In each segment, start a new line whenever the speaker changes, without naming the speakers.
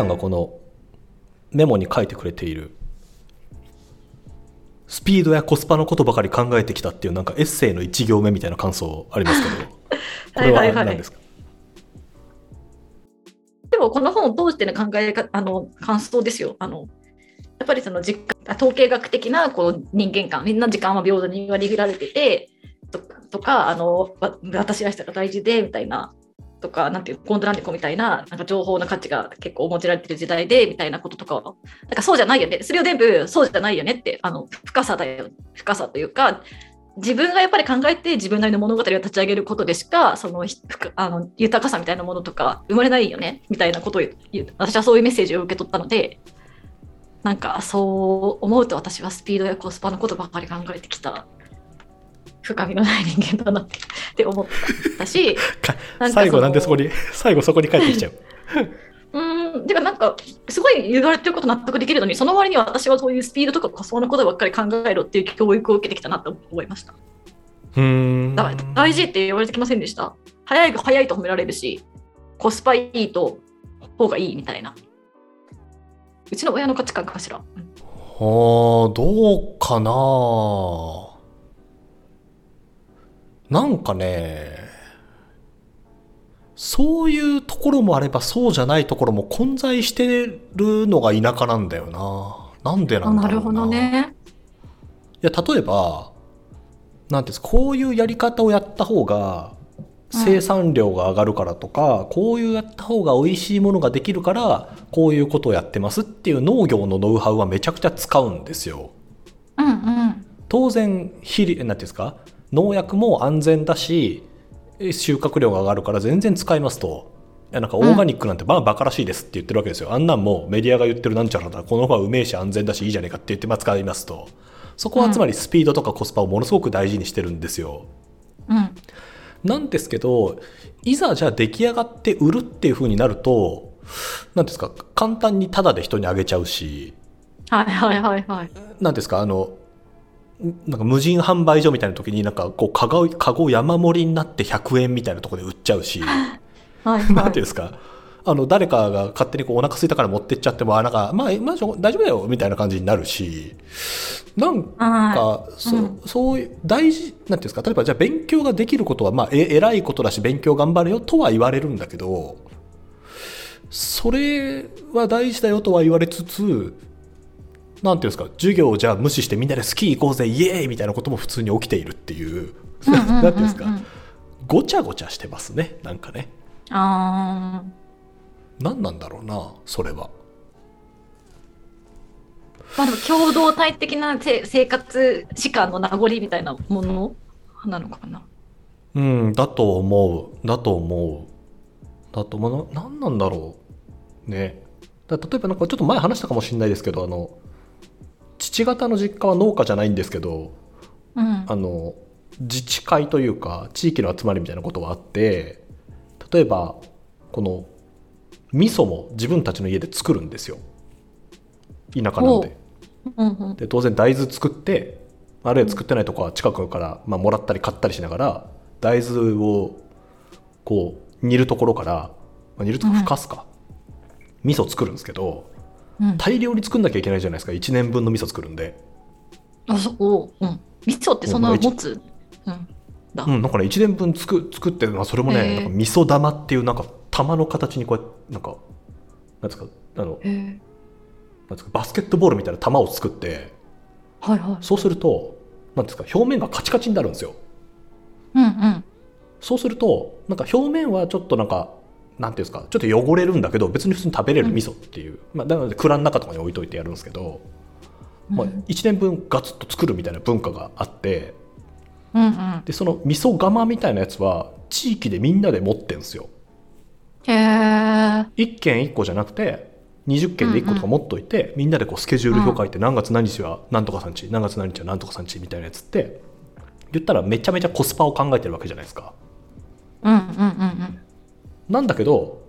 さんがこのメモに書いてくれているスピードやコスパのことばかり考えてきたっていうなんかエッセイの1行目みたいな感想ありますけど これは何ですか、
でもこの本を通しての考えかあの感想ですよ。あのやっぱりその実統計学的なこう人間観みんな時間は平等に割り振られててととかあの私らしさが大事でみたいなとか、なんていう、コントランティコみたいな、なんか情報の価値が結構持ちられてる時代で、みたいなこととかは、なんかそうじゃないよね。それを全部そうじゃないよねって、あの、深さだよ。深さというか、自分がやっぱり考えて自分なりの物語を立ち上げることでしか、そのあの豊かさみたいなものとか生まれないよねみたいなことを言う、私はそういうメッセージを受け取ったので、なんかそう思うと私はスピードやコスパのことばかり考えてきた深みのない人間だなって思ったし
最後なんでそこに 最後そこに帰ってきちゃう。
うんてかなんかすごい言われてること納得できるのにその割には私はそういうスピードとかコスパのことばっかり考えろっていう教育を受けてきたなと思いました。
うん。
大事って言われてきませんでした。早い早いと褒められるしコスパいいと方がいいみたいな。うちの親の価値観かしら、うん、
あどうかななんかね、そういうところもあればそうじゃないところも混在してるのが田舎なんだよな。なんでなんだろうな。なるほどね。いや、例えば、なんていうんですか、こういうやり方をやった方が生産量が上がるからとか、うん、こういうやった方が美味しいものができるからこういうことをやってますっていう農業のノウハウはめちゃくちゃ使うんですよ。
うんうん、
当然肥料なんていうんですか農薬も安全だし収穫量が上がるから全然使いますと。いやなんかオーガニックなんてまあバカらしいですって言ってるわけですよ。あんなんもメディアが言ってるなんちゃらだ、この方がうめえし安全だしいいじゃねえかって言ってまあ使いますと。そこはつまりスピードとかコスパをものすごく大事にしてるんですよ。
うん、
なんですけど、いざじゃあ出来上がって売るっていう風になると、なんですか、簡単にタダで人にあげちゃうし、
はいはいはいはい。
なんですか、あの、なんか無人販売所みたいな時になんかこうカゴカゴ山盛りになって100円みたいなところで売っちゃうし。
はい、はい、
なんていうんですか？あの誰かが勝手にこうお腹空いたから持ってっちゃってもあなんか、まあ、まあ、大丈夫だよみたいな感じになるし。なんかそ,、うん、そういう大事なんていうんですか？例えばじゃあ勉強ができることはまあえ偉いことだし勉強頑張れよとは言われるんだけどそれは大事だよとは言われつつなんていうんですか授業をじゃあ無視してみんなでスキー行こうぜイエーイみたいなことも普通に起きているっていうなんていうんですかごちゃごちゃしてますねなんかね。
あ
何なんだろうなそれは。
まあでも共同体的な生活時間の名残みたいなもの？なのかな？
うんだと思う。だと思う。だと思う。何なんだろうね。だ例えばなんかちょっと前話したかもしれないですけどあの父方の実家は農家じゃないんですけど、
うん、
あの自治会というか地域の集まりみたいなことがあって例えばこの味噌も自分たちの家で作るんですよ。田舎なんで。
うんうん、
で当然大豆作ってあるいは作ってないとこは近くから、まあ、もらったり買ったりしながら大豆をこう煮るところから、まあ、煮るとこふかすか、うん、味噌作るんですけど大量に作んなきゃいけないじゃないですか。1年分の味噌作るんで。
あそこうん。味噌ってそんな持つ？うん。
だ。うん、なんかね1年分作作って、まあ、それもね、なんか味噌玉っていうなんか玉の形にこうやってなんかなんですかあのなんですかバスケットボールみたいな玉を作って、
はいはい、
そうするとなんですか表面がカチカチになるんですよ。
うんうん、
そうするとなんか表面はちょっとなんかなんていうんですかちょっと汚れるんだけど別に普通に食べれる味噌っていう、うん、まあ、なので蔵の中とかに置いといてやるんですけど、うん、まあ、1年分ガツッと作るみたいな文化があって、
うんうん、
でその味噌釜みたいなやつは地域でみんなで持ってんですよ。
へ1
軒1個じゃなくて20軒で1個とか持っといて、うんうん、みんなでこうスケジュール表書いて、何月何日は何とかさんち何月何日は何とかさんちみたいなやつって言ったらめちゃめちゃコスパを考えてるわけじゃないですか。
うんうんうんうん
なんだけど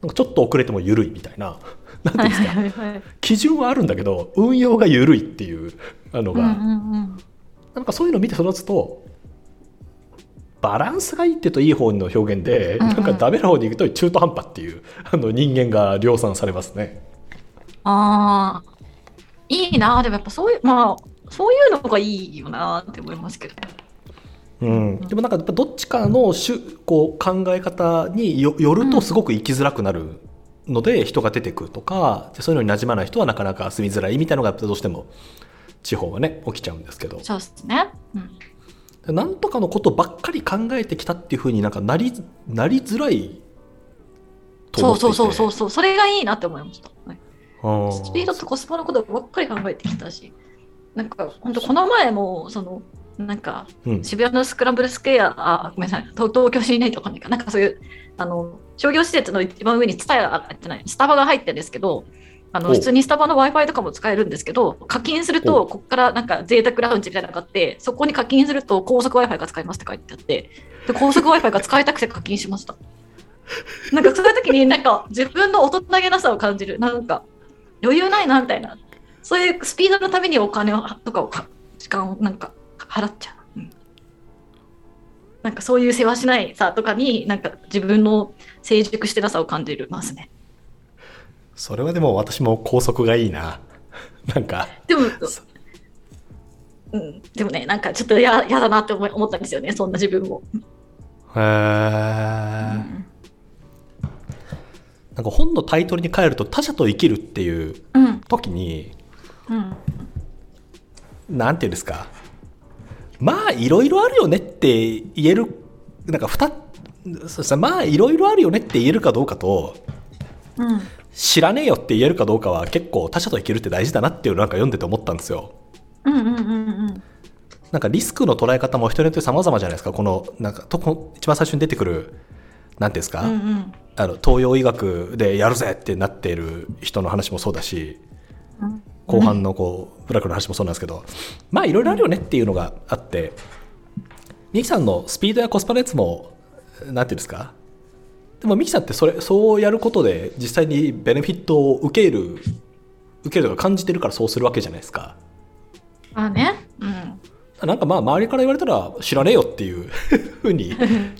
なんかちょっと遅れても緩いみたいな。なんていうんですか、はいはいはい、基準はあるんだけど運用が緩いっていうのが、うんうんうん、なんかそういうのを見て育つとバランスがいいってといい方の表現で、うんうん、なんかダメな方に行くと中途半端っていうあの人間が量産されますね。
ああいいな。でもやっぱそういうまあそういうのがいいよなって思いますけど。
うん、でもなんかどっちかのしゅこう考え方によるとすごく生きづらくなるので人が出てくるとか、そういうのに馴染まない人はなかなか住みづらいみたいなのがどうしても地方はね起きちゃうんですけど。
そうですね、
うん、なんとかのことばっかり考えてきたっていうふうになんかなりなりづらい
そうそうそうそうそう。それがいいなって思いました、はい、スピードとコスパのことばっかり考えてきたし。なんか本当この前もそのなんか、渋谷のスクランブルスクエア、あ、ごめんなさい、東京市内とかなんかそういう、あの、商業施設の一番上にツタヤってない、スタバが入ってるんですけど、あの普通にスタバの Wi-Fi とかも使えるんですけど、課金すると、ここからなんか贅沢ラウンジみたいなのがあって、そこに課金すると高速 Wi-Fi が使えますって書いてあって、で高速 Wi-Fi が使いたくて課金しました。なんかそういう時になんか自分の大人げなさを感じる。なんか余裕ないなみたいな。そういうスピードのためにお金をとかを時間をなんか払っちゃう。うん、なんかそういう世話しないさとかになんか自分の成熟してなさを感じますね。
それはでも私も高速がいいな。なんか。
でも、うん、でもね、なんかちょっと嫌だなって思思ったんですよね、そんな自分も。へえ、うん、
なんか本のタイトルに変えると他者と生きるっていう時に、うんうん、なんていうんですか？まあいろいろあるよねって言えるなんか2そうまあいろいろあるよねって言えるかどうかと、うん、知らねえよって言えるかどうかは結構他者と生きるって大事だなっていうのなんか読んでて思ったんですよ。うんうんうんうんなんかリスクの捉え方も人によって様々じゃないですか。このなんかとこ一番最初に出てくる何ていうんですか、うんうん、あの東洋医学でやるぜってなっている人の話もそうだし、うん、後半のこうブラックの話もそうなんですけどまあいろいろあるよねっていうのがあってミキさんのスピードやコスパのやつも何ていうんですか？でもミキさんってそれそうやることで実際にベネフィットを受ける受けるとか感じてるからそうするわけじゃないですか。
あね。うん。
なんかまあ周りから言われたら知らねえよっていうふうに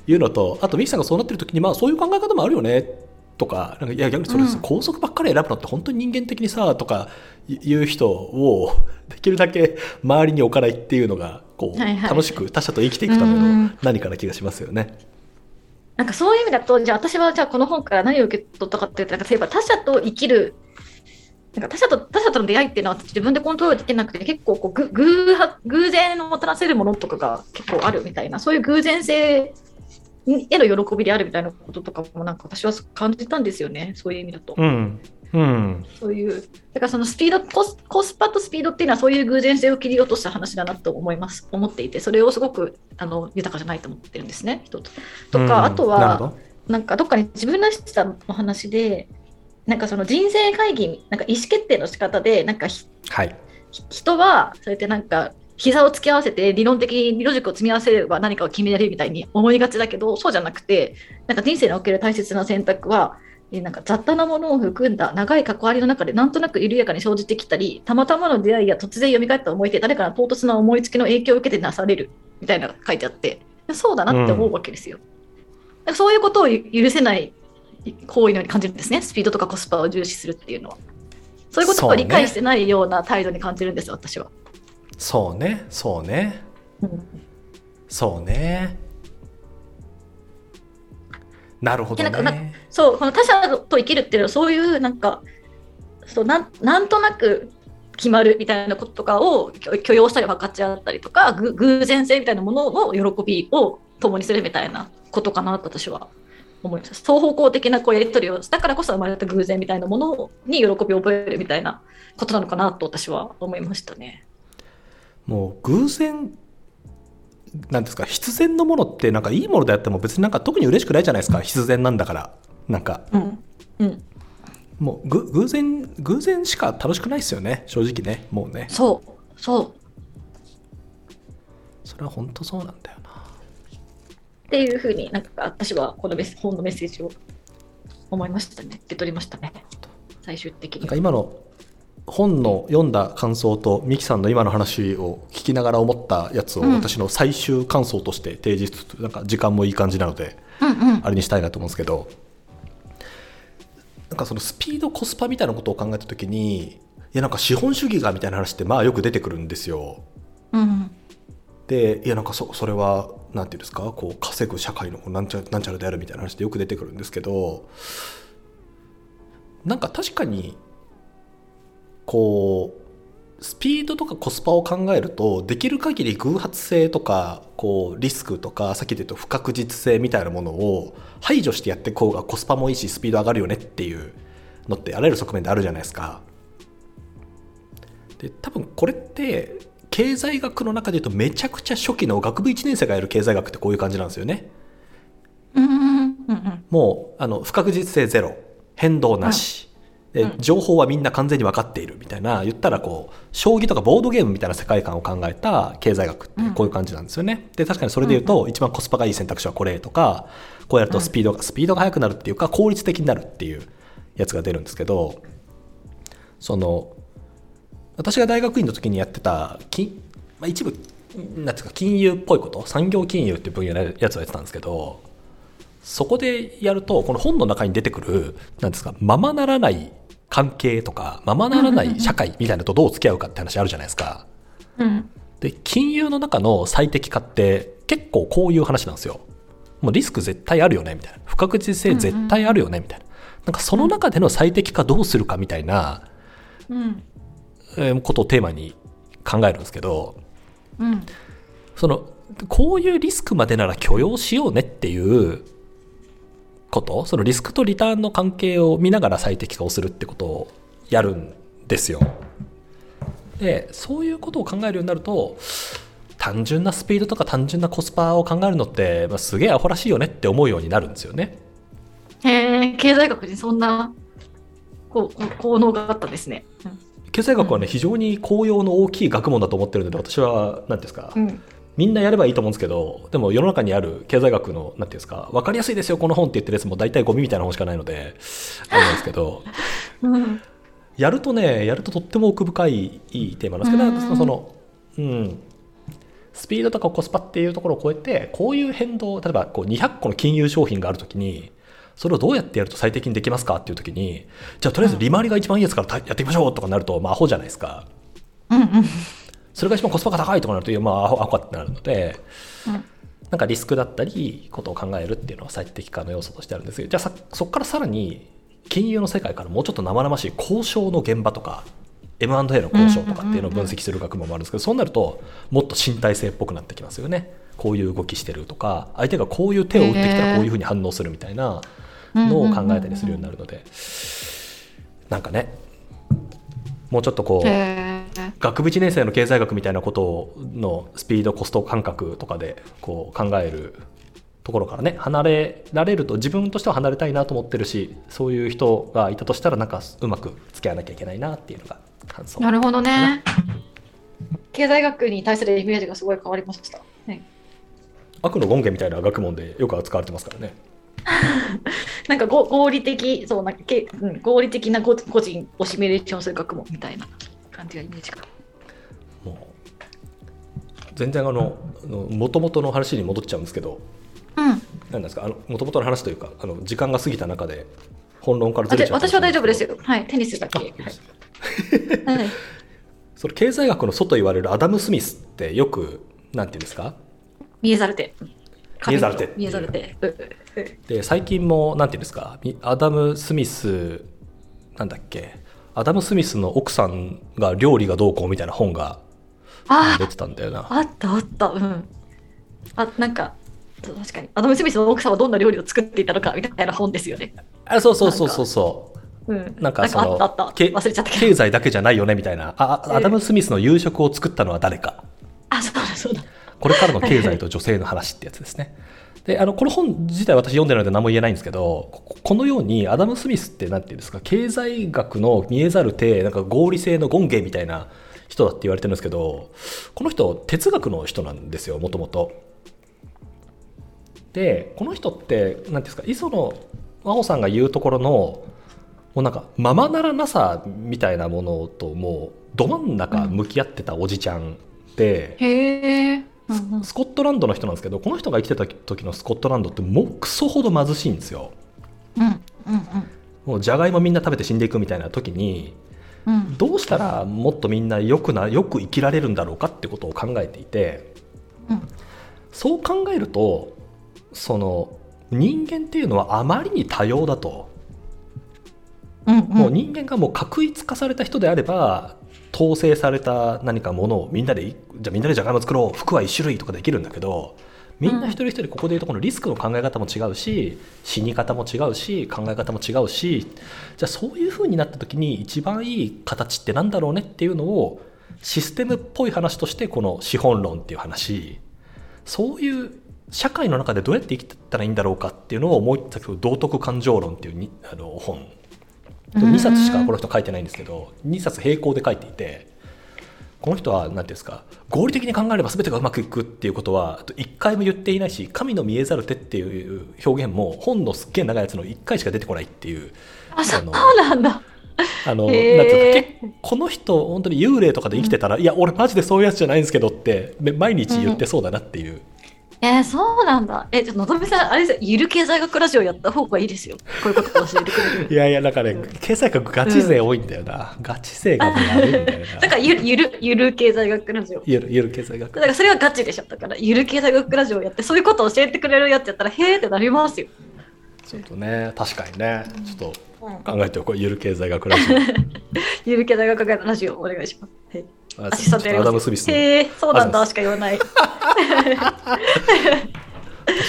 言うのとあとミキさんがそうなってる時にまあそういう考え方もあるよねとかなんかいや逆にそれ、うん、高速ばっかり選ぶのって本当に人間的にさとかいう人をできるだけ周りに置かないっていうのがこう、はいはい、楽しく他者と生きていくための何かな気がしますよね。
なんかそういう意味だと、じゃあ私はじゃあこの本から何を受け取ったかっていうと、なんか例えば他者と生きる、なんか他者と他者との出会いっていうのは自分でコントロールできなくて、結構こうぐ偶偶然をもたらせるものとかが結構あるみたいな、そういう偶然性への喜びであるみたいなこととかもなんか私は感じたんですよね、そういう意味だと。うん。うん、そういう、だからそのスピードコス、コスパとスピードっていうのはそういう偶然性を切り落とした話だなと思います、思っていて、それをすごくあの豊かじゃないと思ってるんですね、一つ。とか、うん、あとは、なんかどっかに自分らしさの話で、なんかその人生会議、なんか意思決定の仕方で、なんか、はい、人は、そうやってなんか、膝を突き合わせて理論的にロジックを積み合わせれば何かを決められるみたいに思いがちだけどそうじゃなくてなんか人生における大切な選択はなんか雑多なものを含んだ長い関わりの中でなんとなく緩やかに生じてきたりたまたまの出会いや突然蘇った思い出誰かの唐突な思いつきの影響を受けてなされるみたいなのが書いてあってそうだなって思うわけですよ。うん、そういうことを許せない行為のように感じるんですねスピードとかコスパを重視するっていうのは。そういうことを理解してないような態度に感じるんです、ね、私は。
そうねそうね、そうね。なるほど、ね、なんか
そうこの他者と生きるっていうのはそういうなんかそうなんなんとなく決まるみたいなこととかを許容したり分かちゃったりとか偶然性みたいなものの喜びを共にするみたいなことかなと私は思います。双方向的なこうやり取りをしたからこそ生まれた偶然みたいなものに喜びを覚えるみたいなことなのかなと私は思いましたね。
もう偶然なんですか必然のものってなんかいいものであっても別になんか特に嬉しくないじゃないですか必然なんだから。なんか、うんうん、もう偶然偶然しか楽しくないですよね正直ねもうね。
そうそう。
それは本当そうなんだよな。
っていうふうになんか私はこの本のメッセージを思いましたね。受け取りましたね。最終的に
なんか今の本の読んだ感想とミキさんの今の話を聞きながら思ったやつを私の最終感想として提示するなんか時間もいい感じなので、
うんうん
あれにしたいなと思うんですけどなんかそのスピードコスパみたいなことを考えた時にいやなんか資本主義がみたいな話ってまあよく出てくるんですよ。
うん
でいやなんかそそれはなんていうんですかこう稼ぐ社会のなんちゃなんちゃらであるみたいな話ってよく出てくるんですけどなんか確かにこうスピードとかコスパを考えるとできる限り偶発性とかこうリスクとかさっきで言うと不確実性みたいなものを排除してやっていこうがコスパもいいしスピード上がるよねっていうのってあらゆる側面であるじゃないですか。で多分これって経済学の中で言うとめちゃくちゃ初期の学部1年生がやる経済学ってこういう感じなんですよね。もうあの不確実性ゼロ変動なし、で
うん。
情報はみんな完全に分かっているみたいな言ったらこう将棋とかボードゲームみたいな世界観を考えた経済学ってこういう感じなんですよね。で確かにそれで言うと、一番コスパがいい選択肢はこれとかこうやるとスピードが、スピードが速くなるっていうか効率的になるっていうやつが出るんですけどその私が大学院の時にやってた金、まあ、一部なんていうか金融っぽいこと産業金融っていう分野のやつをやってたんですけどそこでやるとこの本の中に出てくるなんですかままならない関係とかままならない社会みたいなのとどう付き合うかって話あるじゃないですか。
うん。
で金融の中の最適化って結構こういう話なんですよ。もうリスク絶対あるよねみたいな。不確実性絶対あるよねみたいな。なんかその中での最適化どうするかみたいな
うん。
えーことをテーマに考えるんですけど
うん。
そのこういうリスクまでなら許容しようねっていうことそのリスクとリターンの関係を見ながら最適化をするってことをやるんですよ。でそういうことを考えるようになると単純なスピードとか単純なコスパを考えるのって、まあ、すげえアホらしいよねって思うようになるんですよね。
へえ経済学にそんなこうこ効能があったんですね。
経済学はね、非常に効用の大きい学問だと思ってるので私は何ですか、
うん
みんなやればいいと思うんですけどでも世の中にある経済学の何ていうんですか分かりやすいですよこの本って言ってるやつも大体ゴミみたいな本しかないのであれなんですけど
うん。
やるとねやるととっても奥深いいいテーマなんですけど
うん。
そのうん。スピードとかコスパっていうところを超えてこういう変動例えばこう200個の金融商品があるときにそれをどうやってやると最適にできますかっていうときにじゃあとりあえず利回りが一番いいやつからたやっていきましょうとかなるとまあアホじゃないですか。
うんうん
それが一番コスパが高いとかなるとまあアホアホってなるので
うん。
なんかリスクだったりことを考えるっていうのは最適化の要素としてあるんですけどじゃあさそこからさらに金融の世界からもうちょっと生々しい交渉の現場とか M&A の交渉とかっていうのを分析する学問もあるんですけどそうなるともっと身体性っぽくなってきますよね。こういう動きしてるとか相手がこういう手を打ってきたらこういうふうに反応するみたいなのを考えたりするようになるのでなんかねもうちょっとこう学部1年生の経済学みたいなことのスピードコスト感覚とかでこう考えるところからね離れられると自分としては離れたいなと思ってるしそういう人がいたとしたらなんかうまく付き合わなきゃいけないなっていうのが感想。
なるほどね。経済学に対するイメージがすごい変わりました。ね
悪の権限みたいな学問でよく扱われてますからね。
なんかご合理的、そうなんかけ、うん、合理的な個個人をシミュレーションする学問みたいな感じがイメージが。
もう全然あのもともとの話に戻っちゃうんですけど
うん。
何ですかもともとの話というかあの時間が過ぎた中で本論からずれちゃった
私は大丈夫ですよ。はい。テニスだけ。
あ
はいはい
それ経済学の祖と言われるアダム・スミスってよくなんていうんですか？
見えざる手。
見えざる手
見えざる手。うんうん
で最近もなんていうんですか？みアダム・スミスなんだっけ？アダム・スミスの奥さんが料理がどうこうみたいな本が
あ
出てたんだよな
あったあった。うん。あ、なんか、確かに。アダム・スミスの奥さんはどんな料理を作っていたのかみたいな本ですよね。
あそうそうそうそうそう
うん。
なんかその
忘れちゃった。
経済だけじゃないよねみたいなああアダム・スミスの夕食を作ったのは誰か
あ、そうだそうだ。
これからの経済と女性の話ってやつですね。であのこの本自体私読んでるので何も言えないんですけどこのようにアダム・スミスって何て言うんですか経済学の見えざる手なんか合理性の権限みたいな人だって言われてるんですけどこの人哲学の人なんですよもともと。でこの人って何ですか磯野真帆さんが言うところのもうなんかままならなさみたいなものともうど真ん中向き合ってたおじちゃんで、
へえ。
スコットランドの人なんですけどこの人が生きてた時のスコットランドってもうクソほど貧しいんですよ。
うんうん
もうじゃがいもみんな食べて死んでいくみたいな時に
うんうん。
どうしたらもっとみんなよくなよく生きられるんだろうかってことを考えていて
うん
そう考えるとその人間っていうのはあまりに多様だと、
うんうん。
もう人間がもう確一化された人であれば統制された何かものをみんなでいじゃあみんなでじゃがいも作ろう服は1種類とかできるんだけどみんな一人一人ここでいうとこのリスクの考え方も違うし死に方も違うし考え方も違うしじゃあそういう風になった時に一番いい形ってなんだろうねっていうのをシステムっぽい話としてこの資本論っていう話そういう社会の中でどうやって生きてったらいいんだろうかっていうのをもう一つ道徳感情論っていうにあの本2冊しかこの人書いてないんですけど2冊並行で書いていてこの人は何ていうんですか合理的に考えれば全てがうまくいくっていうことは一回も言っていないし神の見えざる手っていう表現も本のすっげえ長いやつの1回しか出てこないっていう
あ、そう
の
なんだ。
あの、なんていうかこの人本当に幽霊とかで生きてたら、いや俺マジでそういうやつじゃないんですけどってめ毎日言ってそうだなっていう、
えー、そうなんだ。え、ちょっとのぞみさん、あれですよ、ゆる経済学ラジオやった方がいいですよ。こういうことを教えてくれる。
いやいやなんかね経済学ガチ勢多いんだよな、ガチ勢がもうやべえ んだよな
だからゆる、ゆる、ゆる経済学ラジオ。
ゆるゆる経済学
だからそれはガチでしょ。だから、ゆる経済学ラジオやって、そういうことを教えてくれるやつやったら、へーってなりますよ。
ちょっとね確かにねちょっ
うん
と考えておこうゆる経済学ラジ
ゆる経済学ラジオお願いします。はい、
オ
アシスタントやります。
ア
へー、そうなんだ
あ
しか言わない。
確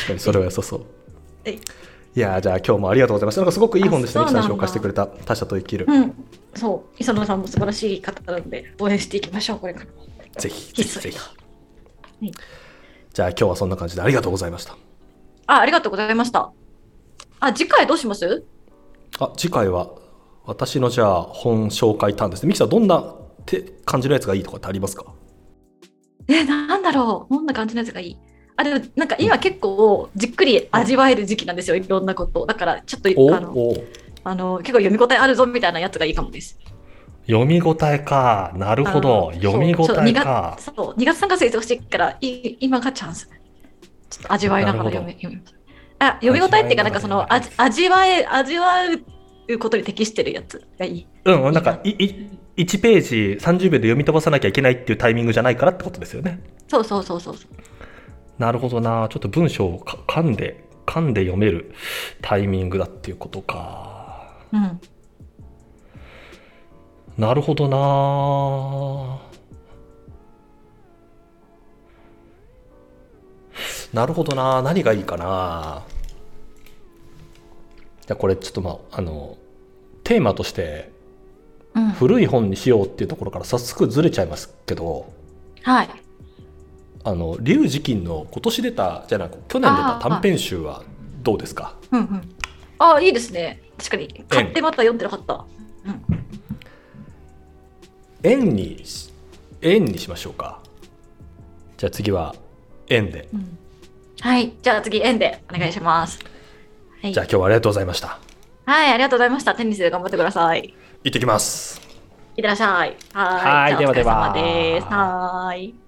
かにそれは良さそう。
はい
いやーじゃあ今日もありがとうございました。なんかすごくいい本でしたね
あそうなんだ。
ミキさん紹介してくれた他者と生きる、
うん。そう、磯野さんも素晴らしい方なので、応援していきましょう、これから。も。
ぜひぜひ。
はい。
じゃあ今日はそんな感じでありがとうございました。
あ、ありがとうございました。あ、次回どうします？
あ次回は私のじゃあ本紹介ターンですね。ミキさんどんなて感じのやつがいいとかってありますか？
え、なんだろう。どんな感じのやつがいい。あ、でもなんか今結構じっくり味わえる時期なんですよ、いろんなこと。だからちょっと
お
あの
お
あの結構読み応えあるぞみたいなやつがいいかもです。
読み応えか。なるほど。読み応えか。
そうそう2月3月忙しいからい今がチャンス。ちょっと味わいながら読み読みあ読み応えっていうか、なんかその味味わえ、味わうことに適してるやつがいい。
うんなんかいい1ページ30秒で読み飛ばさなきゃいけないっていうタイミングじゃないからってことですよね。
そうそうそうそうそう。
なるほどな。ちょっと文章をか噛んで噛んで読めるタイミングだっていうことか。
うん。
なるほどな。なるほどな。何がいいかな。じゃあこれちょっとまああのテーマとして
うん、
古い本にしようっていうところから早速ずれちゃいますけど
はい。
あの龍磁金の今年出たじゃなく去年出た短編集はどうですか？
うんうん。ああ、いいですね。確かに。買ってまた読んでなかった。うん。
円にし円にしましょうかじゃあ次は円で
うん、はい。じゃあ次、円でお願いします。はい。
じゃあ今日はありがとうございました
はい、ありがとうございました。テニスで頑張ってください。
行ってきます
いってらっしゃい。はーい。
はいではでは。
はーい。